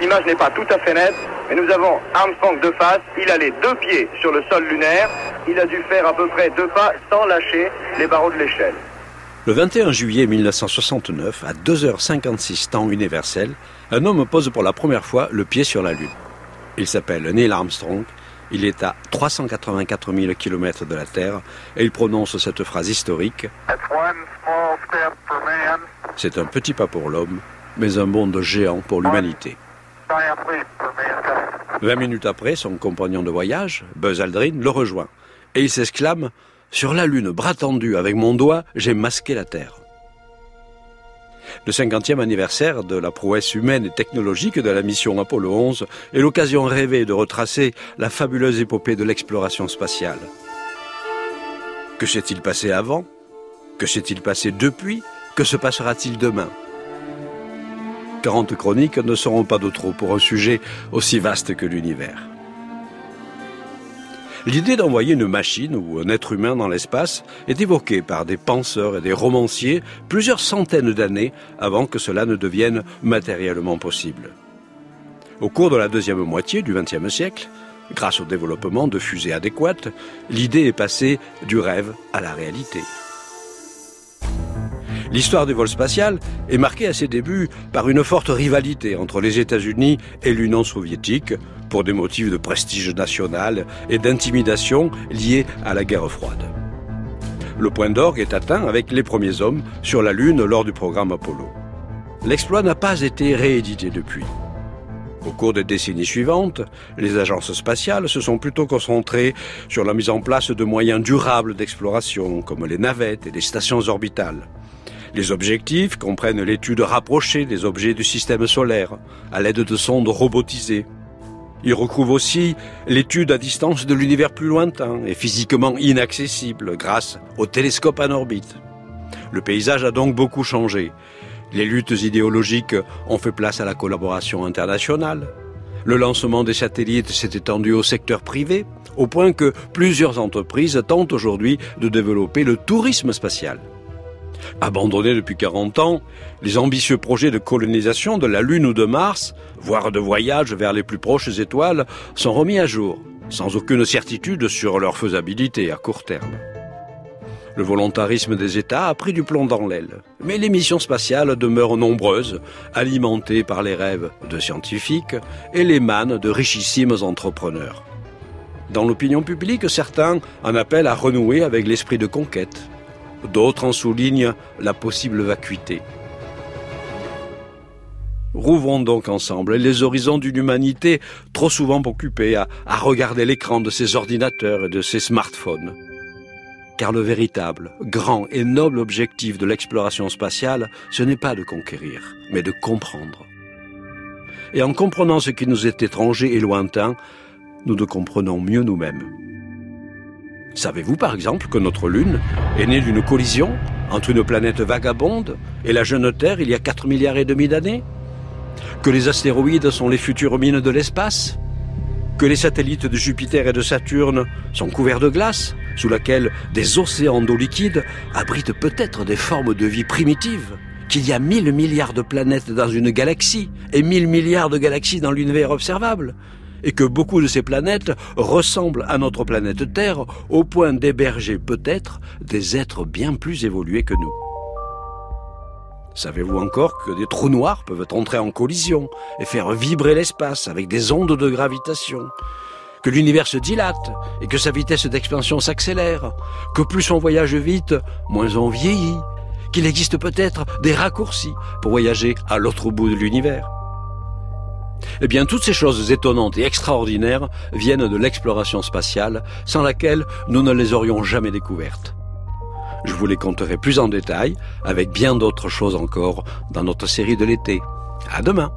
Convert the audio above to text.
L'image n'est pas tout à fait nette, mais nous avons Armstrong de face. Il a les deux pieds sur le sol lunaire. Il a dû faire à peu près deux pas sans lâcher les barreaux de l'échelle. Le 21 juillet 1969, à 2h56 temps universel, un homme pose pour la première fois le pied sur la Lune. Il s'appelle Neil Armstrong, il est à 384 000 km de la Terre et il prononce cette phrase historique C'est un petit pas pour l'homme, mais un bond de géant pour l'humanité. 20 minutes après, son compagnon de voyage, Buzz Aldrin, le rejoint et il s'exclame Sur la Lune, bras tendu, avec mon doigt, j'ai masqué la Terre. Le 50e anniversaire de la prouesse humaine et technologique de la mission Apollo 11 est l'occasion rêvée de retracer la fabuleuse épopée de l'exploration spatiale. Que s'est-il passé avant? Que s'est-il passé depuis? Que se passera-t-il demain 40 chroniques ne seront pas de trop pour un sujet aussi vaste que l'univers. L'idée d'envoyer une machine ou un être humain dans l'espace est évoquée par des penseurs et des romanciers plusieurs centaines d'années avant que cela ne devienne matériellement possible. Au cours de la deuxième moitié du XXe siècle, grâce au développement de fusées adéquates, l'idée est passée du rêve à la réalité. L'histoire du vol spatial est marquée à ses débuts par une forte rivalité entre les États-Unis et l'Union soviétique pour des motifs de prestige national et d'intimidation liés à la guerre froide. Le point d'orgue est atteint avec les premiers hommes sur la Lune lors du programme Apollo. L'exploit n'a pas été réédité depuis. Au cours des décennies suivantes, les agences spatiales se sont plutôt concentrées sur la mise en place de moyens durables d'exploration, comme les navettes et les stations orbitales. Les objectifs comprennent l'étude rapprochée des objets du système solaire, à l'aide de sondes robotisées. Ils recouvrent aussi l'étude à distance de l'univers plus lointain et physiquement inaccessible grâce aux télescopes en orbite. Le paysage a donc beaucoup changé. Les luttes idéologiques ont fait place à la collaboration internationale. Le lancement des satellites s'est étendu au secteur privé, au point que plusieurs entreprises tentent aujourd'hui de développer le tourisme spatial. Abandonnés depuis 40 ans, les ambitieux projets de colonisation de la Lune ou de Mars, voire de voyage vers les plus proches étoiles, sont remis à jour, sans aucune certitude sur leur faisabilité à court terme. Le volontarisme des États a pris du plomb dans l'aile, mais les missions spatiales demeurent nombreuses, alimentées par les rêves de scientifiques et les mannes de richissimes entrepreneurs. Dans l'opinion publique, certains en appellent à renouer avec l'esprit de conquête, D'autres en soulignent la possible vacuité. Rouvrons donc ensemble les horizons d'une humanité trop souvent occupée à, regarder l'écran de ses ordinateurs et de ses smartphones. Car le véritable, grand et noble objectif de l'exploration spatiale, ce n'est pas de conquérir, mais de comprendre. Et en comprenant ce qui nous est étranger et lointain, nous nous comprenons mieux nous-mêmes. Savez-vous par exemple que notre Lune est née d'une collision entre une planète vagabonde et la jeune Terre il y a 4 milliards et demi d'années? Que les astéroïdes sont les futures mines de l'espace? Que les satellites de Jupiter et de Saturne sont couverts de glace sous laquelle des océans d'eau liquide abritent peut-être des formes de vie primitives? Qu'il y a 1000 milliards de planètes dans une galaxie et 1000 milliards de galaxies dans l'univers observable? Et que beaucoup de ces planètes ressemblent à notre planète Terre au point d'héberger peut-être des êtres bien plus évolués que nous. Savez-vous encore que des trous noirs peuvent entrer en collision et faire vibrer l'espace avec des ondes de gravitation? Que l'univers se dilate et que sa vitesse d'expansion s'accélère, que plus on voyage vite, moins on vieillit, qu'il existe peut-être des raccourcis pour voyager à l'autre bout de l'univers. Eh bien, toutes ces choses étonnantes et extraordinaires viennent de l'exploration spatiale, sans laquelle nous ne les aurions jamais découvertes. Je vous les conterai plus en détail, avec bien d'autres choses encore, dans notre série de l'été. À demain!